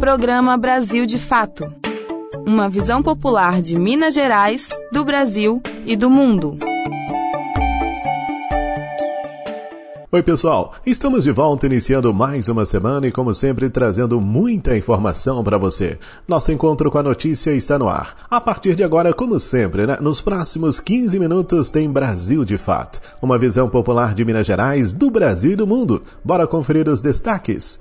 Programa Brasil de Fato. Uma visão popular de Minas Gerais, do Brasil e do mundo. Oi, pessoal. Estamos de volta iniciando mais uma semana e, como sempre, trazendo muita informação para você. Nosso encontro com a notícia está no ar. A partir de agora, como sempre, né? nos próximos 15 minutos tem Brasil de Fato. Uma visão popular de Minas Gerais, do Brasil e do mundo. Bora conferir os destaques.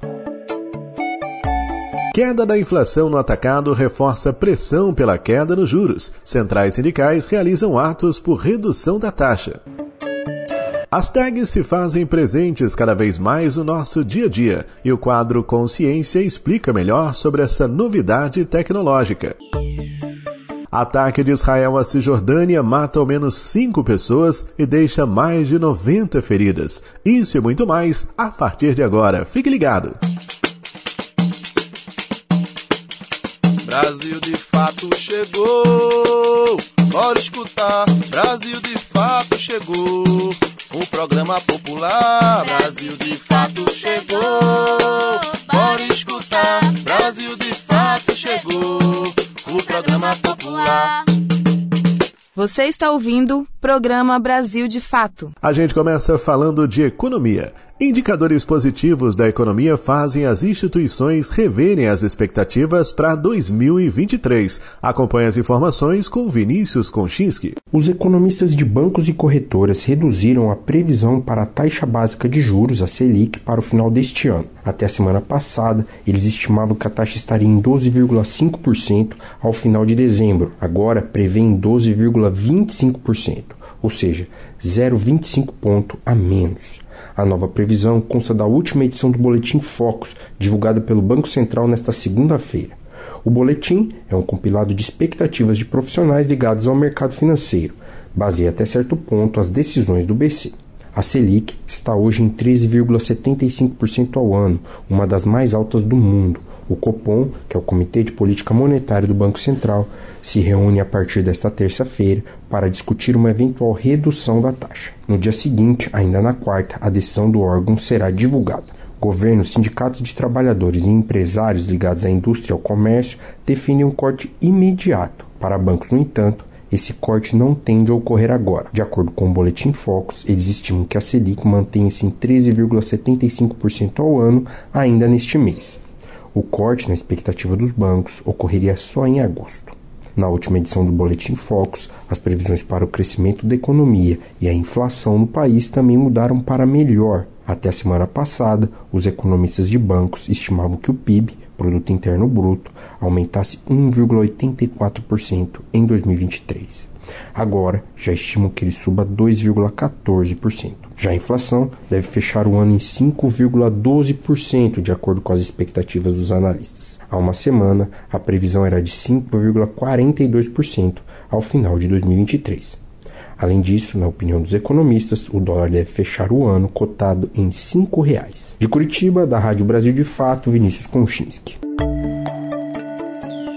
Queda da inflação no atacado reforça pressão pela queda nos juros. Centrais sindicais realizam atos por redução da taxa. As tags se fazem presentes cada vez mais no nosso dia a dia e o quadro Consciência explica melhor sobre essa novidade tecnológica. Ataque de Israel à Cisjordânia mata ao menos cinco pessoas e deixa mais de 90 feridas. Isso e muito mais a partir de agora. Fique ligado! Brasil de fato chegou. Bora escutar. Brasil de fato chegou. O programa popular Brasil de fato chegou. Bora escutar. Brasil de fato chegou. O programa popular. Você está ouvindo Programa Brasil de Fato. A gente começa falando de economia. Indicadores positivos da economia fazem as instituições reverem as expectativas para 2023. Acompanhe as informações com Vinícius Konchinski. Os economistas de bancos e corretoras reduziram a previsão para a taxa básica de juros, a Selic, para o final deste ano. Até a semana passada, eles estimavam que a taxa estaria em 12,5% ao final de dezembro. Agora prevê em 12,25%, ou seja, 0,25 ponto a menos. A nova previsão consta da última edição do Boletim Focus, divulgada pelo Banco Central nesta segunda-feira. O boletim é um compilado de expectativas de profissionais ligados ao mercado financeiro, baseia até certo ponto as decisões do BC. A Selic está hoje em 13,75% ao ano, uma das mais altas do mundo, o Copom, que é o Comitê de Política Monetária do Banco Central, se reúne a partir desta terça-feira para discutir uma eventual redução da taxa. No dia seguinte, ainda na quarta, a decisão do órgão será divulgada. Governo, sindicatos de trabalhadores e empresários ligados à indústria e ao comércio definem um corte imediato. Para bancos, no entanto, esse corte não tende a ocorrer agora. De acordo com o Boletim Focus, eles estimam que a Selic mantenha-se em 13,75% ao ano ainda neste mês. O corte na expectativa dos bancos ocorreria só em agosto. Na última edição do Boletim Focus, as previsões para o crescimento da economia e a inflação no país também mudaram para melhor. Até a semana passada, os economistas de bancos estimavam que o PIB, Produto Interno Bruto, aumentasse 1,84% em 2023. Agora, já estimam que ele suba 2,14%. Já a inflação deve fechar o ano em 5,12%, de acordo com as expectativas dos analistas. Há uma semana, a previsão era de 5,42% ao final de 2023. Além disso, na opinião dos economistas, o dólar deve fechar o ano cotado em R$ 5,00. De Curitiba, da Rádio Brasil de Fato, Vinícius Konchinski.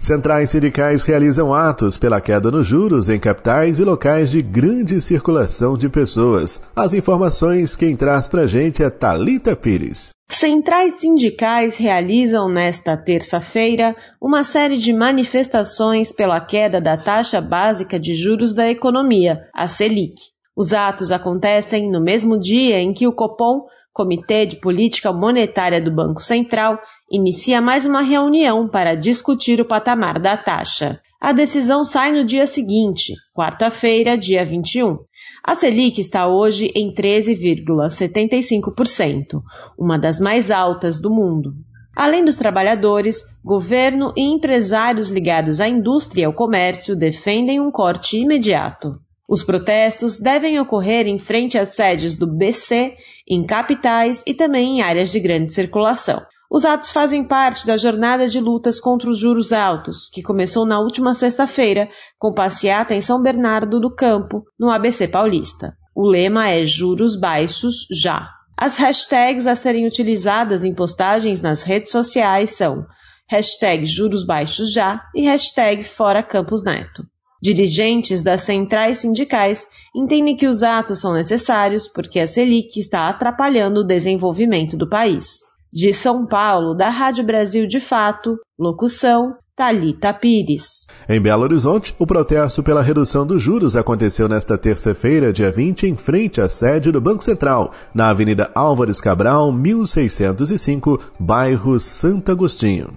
Centrais sindicais realizam atos pela queda nos juros em capitais e locais de grande circulação de pessoas. As informações quem traz pra gente é Talita Pires. Centrais sindicais realizam nesta terça-feira uma série de manifestações pela queda da taxa básica de juros da economia, a Selic. Os atos acontecem no mesmo dia em que o Copom Comitê de Política Monetária do Banco Central inicia mais uma reunião para discutir o patamar da taxa. A decisão sai no dia seguinte, quarta-feira, dia 21. A Selic está hoje em 13,75%, uma das mais altas do mundo. Além dos trabalhadores, governo e empresários ligados à indústria e ao comércio defendem um corte imediato. Os protestos devem ocorrer em frente às sedes do BC, em capitais e também em áreas de grande circulação. Os atos fazem parte da jornada de lutas contra os juros altos, que começou na última sexta-feira, com passeata em São Bernardo do Campo, no ABC Paulista. O lema é Juros Baixos Já. As hashtags a serem utilizadas em postagens nas redes sociais são hashtag Juros Baixos Já e hashtag Fora Campos Neto. Dirigentes das centrais sindicais entendem que os atos são necessários porque a Selic está atrapalhando o desenvolvimento do país. De São Paulo, da Rádio Brasil de Fato, locução Talita Pires. Em Belo Horizonte, o protesto pela redução dos juros aconteceu nesta terça-feira, dia 20, em frente à sede do Banco Central, na Avenida Álvares Cabral, 1605, bairro Santo Agostinho.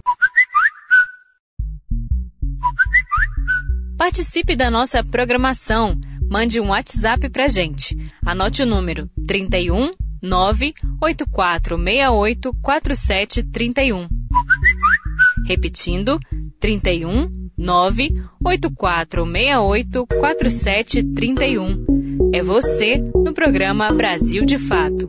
Participe da nossa programação. Mande um WhatsApp pra gente. Anote o número 31 98468 4731. Repetindo, 31 98468 4731. É você no programa Brasil de Fato.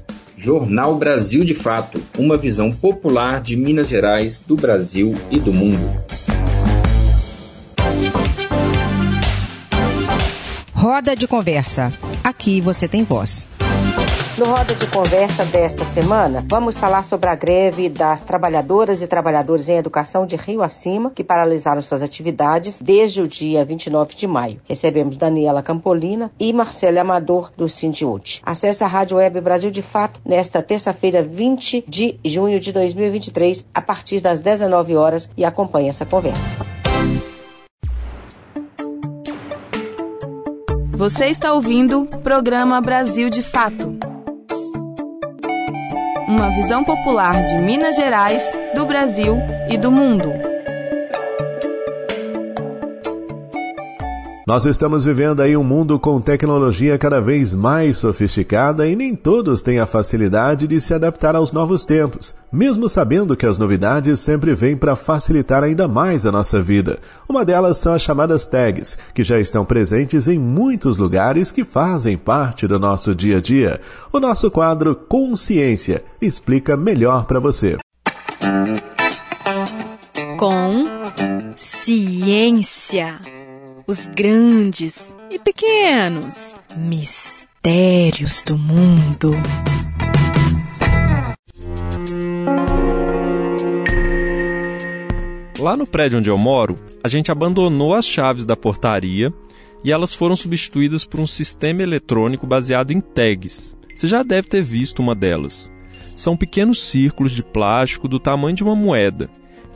Jornal Brasil de Fato uma visão popular de Minas Gerais, do Brasil e do mundo. Roda de conversa. Aqui você tem voz. No Roda de Conversa desta semana, vamos falar sobre a greve das trabalhadoras e trabalhadores em educação de Rio Acima, que paralisaram suas atividades desde o dia 29 de maio. Recebemos Daniela Campolina e Marcelo Amador, do Sindiúte. Acesse a Rádio Web Brasil de Fato nesta terça-feira, 20 de junho de 2023, a partir das 19 horas e acompanhe essa conversa. Você está ouvindo o programa Brasil de Fato uma visão popular de Minas Gerais, do Brasil e do mundo. Nós estamos vivendo aí um mundo com tecnologia cada vez mais sofisticada e nem todos têm a facilidade de se adaptar aos novos tempos, mesmo sabendo que as novidades sempre vêm para facilitar ainda mais a nossa vida. Uma delas são as chamadas tags, que já estão presentes em muitos lugares que fazem parte do nosso dia a dia. O nosso quadro Consciência explica melhor para você. Com ciência os grandes e pequenos mistérios do mundo. Lá no prédio onde eu moro, a gente abandonou as chaves da portaria e elas foram substituídas por um sistema eletrônico baseado em tags. Você já deve ter visto uma delas. São pequenos círculos de plástico do tamanho de uma moeda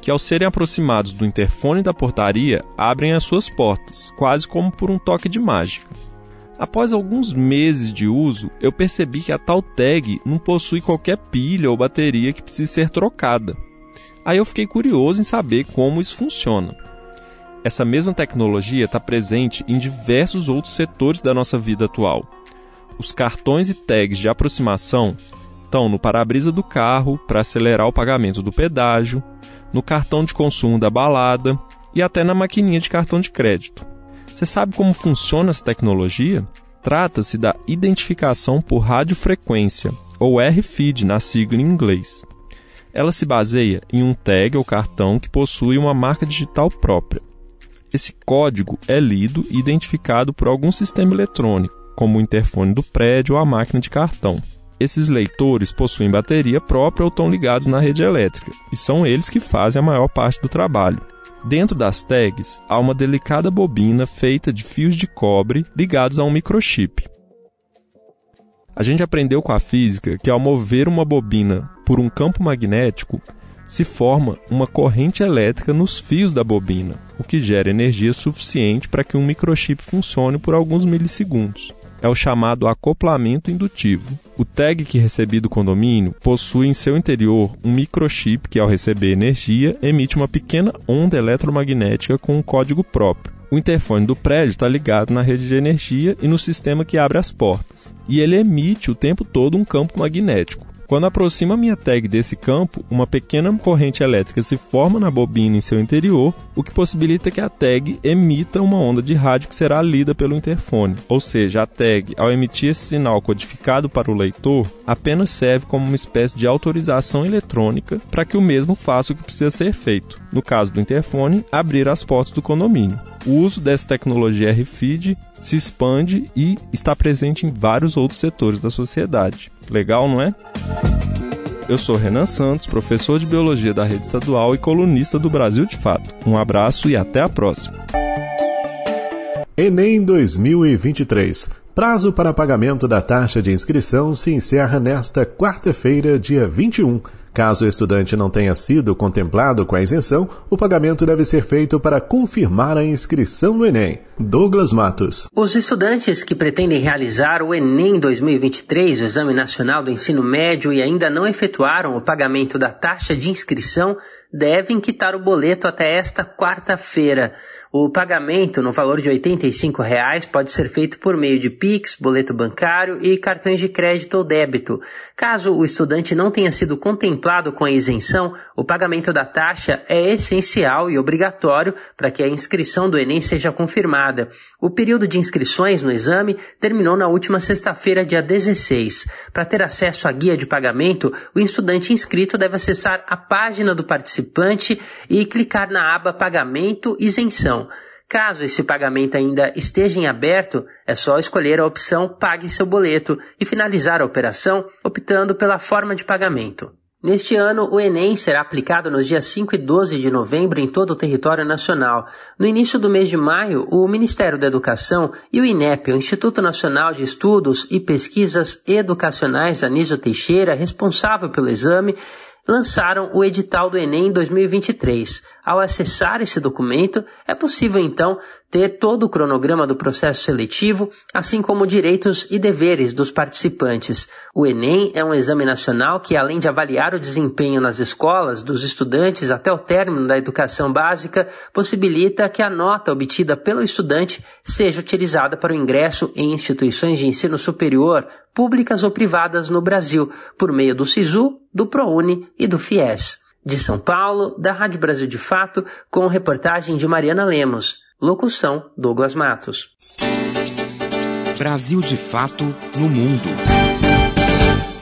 que, ao serem aproximados do interfone da portaria, abrem as suas portas, quase como por um toque de mágica. Após alguns meses de uso, eu percebi que a tal tag não possui qualquer pilha ou bateria que precise ser trocada. Aí eu fiquei curioso em saber como isso funciona. Essa mesma tecnologia está presente em diversos outros setores da nossa vida atual. Os cartões e tags de aproximação estão no para-brisa do carro para acelerar o pagamento do pedágio, no cartão de consumo da balada e até na maquininha de cartão de crédito. Você sabe como funciona essa tecnologia? Trata-se da identificação por radiofrequência, ou RFID na sigla em inglês. Ela se baseia em um tag ou cartão que possui uma marca digital própria. Esse código é lido e identificado por algum sistema eletrônico, como o interfone do prédio ou a máquina de cartão. Esses leitores possuem bateria própria ou estão ligados na rede elétrica, e são eles que fazem a maior parte do trabalho. Dentro das tags há uma delicada bobina feita de fios de cobre ligados a um microchip. A gente aprendeu com a física que ao mover uma bobina por um campo magnético, se forma uma corrente elétrica nos fios da bobina, o que gera energia suficiente para que um microchip funcione por alguns milissegundos é o chamado acoplamento indutivo. O tag que recebi do condomínio possui em seu interior um microchip que, ao receber energia, emite uma pequena onda eletromagnética com um código próprio. O interfone do prédio está ligado na rede de energia e no sistema que abre as portas. E ele emite o tempo todo um campo magnético. Quando aproximo a minha tag desse campo, uma pequena corrente elétrica se forma na bobina em seu interior, o que possibilita que a tag emita uma onda de rádio que será lida pelo interfone. Ou seja, a tag, ao emitir esse sinal codificado para o leitor, apenas serve como uma espécie de autorização eletrônica para que o mesmo faça o que precisa ser feito. No caso do interfone, abrir as portas do condomínio. O uso dessa tecnologia RFID se expande e está presente em vários outros setores da sociedade. Legal, não é? Eu sou Renan Santos, professor de Biologia da Rede Estadual e colunista do Brasil de Fato. Um abraço e até a próxima. Enem 2023. Prazo para pagamento da taxa de inscrição se encerra nesta quarta-feira, dia 21. Caso o estudante não tenha sido contemplado com a isenção, o pagamento deve ser feito para confirmar a inscrição no Enem. Douglas Matos. Os estudantes que pretendem realizar o Enem 2023, o Exame Nacional do Ensino Médio, e ainda não efetuaram o pagamento da taxa de inscrição, devem quitar o boleto até esta quarta-feira. O pagamento no valor de 85 reais pode ser feito por meio de Pix, boleto bancário e cartões de crédito ou débito. Caso o estudante não tenha sido contemplado com a isenção, o pagamento da taxa é essencial e obrigatório para que a inscrição do Enem seja confirmada. O período de inscrições no exame terminou na última sexta-feira, dia 16. Para ter acesso à guia de pagamento, o estudante inscrito deve acessar a página do participante e clicar na aba Pagamento Isenção. Caso esse pagamento ainda esteja em aberto, é só escolher a opção Pague seu boleto e finalizar a operação optando pela forma de pagamento. Neste ano, o Enem será aplicado nos dias 5 e 12 de novembro em todo o território nacional. No início do mês de maio, o Ministério da Educação e o INEP, o Instituto Nacional de Estudos e Pesquisas Educacionais Anísio Teixeira, responsável pelo exame, lançaram o edital do Enem 2023. Ao acessar esse documento, é possível então ter todo o cronograma do processo seletivo, assim como direitos e deveres dos participantes. O Enem é um exame nacional que, além de avaliar o desempenho nas escolas dos estudantes até o término da educação básica, possibilita que a nota obtida pelo estudante seja utilizada para o ingresso em instituições de ensino superior, públicas ou privadas no Brasil, por meio do SISU, do ProUni e do FIES. De São Paulo, da Rádio Brasil de Fato, com reportagem de Mariana Lemos. Locução: Douglas Matos. Brasil de Fato no Mundo.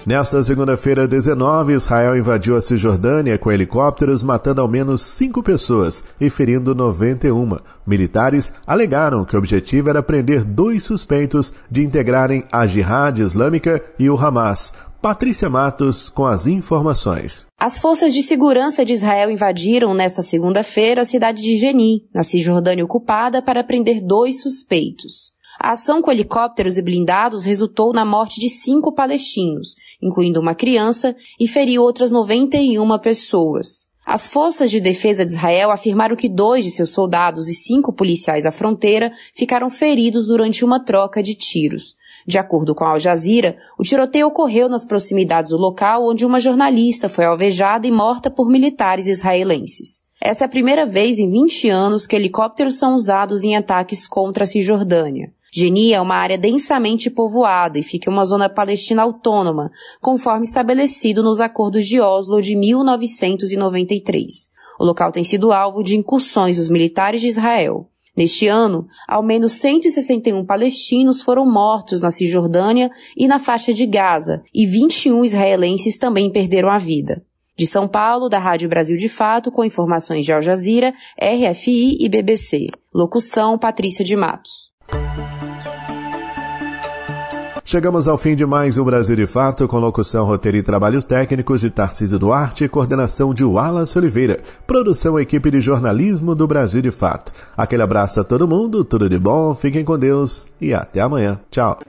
Nesta segunda-feira, 19, Israel invadiu a Cisjordânia com helicópteros, matando ao menos cinco pessoas e ferindo 91. Militares alegaram que o objetivo era prender dois suspeitos de integrarem a Jihad Islâmica e o Hamas. Patrícia Matos com as informações. As forças de segurança de Israel invadiram nesta segunda-feira a cidade de Geni, na Cisjordânia ocupada, para prender dois suspeitos. A ação com helicópteros e blindados resultou na morte de cinco palestinos, incluindo uma criança, e feriu outras 91 pessoas. As forças de defesa de Israel afirmaram que dois de seus soldados e cinco policiais à fronteira ficaram feridos durante uma troca de tiros. De acordo com Al Jazeera, o tiroteio ocorreu nas proximidades do local onde uma jornalista foi alvejada e morta por militares israelenses. Essa é a primeira vez em 20 anos que helicópteros são usados em ataques contra a Cisjordânia. Genia é uma área densamente povoada e fica em uma zona palestina autônoma, conforme estabelecido nos acordos de Oslo de 1993. O local tem sido alvo de incursões dos militares de Israel. Neste ano, ao menos 161 palestinos foram mortos na Cisjordânia e na faixa de Gaza, e 21 israelenses também perderam a vida. De São Paulo, da Rádio Brasil de Fato, com informações de Al Jazeera, RFI e BBC. Locução Patrícia de Matos. Chegamos ao fim de mais um Brasil de Fato, com locução, roteiro e trabalhos técnicos de Tarcísio Duarte coordenação de Wallace Oliveira. Produção equipe de jornalismo do Brasil de Fato. Aquele abraço a todo mundo, tudo de bom, fiquem com Deus e até amanhã. Tchau.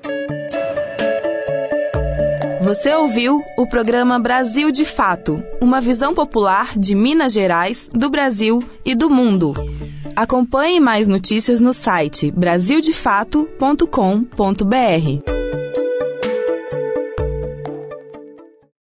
Você ouviu o programa Brasil de Fato, uma visão popular de Minas Gerais, do Brasil e do mundo. Acompanhe mais notícias no site brasildefato.com.br.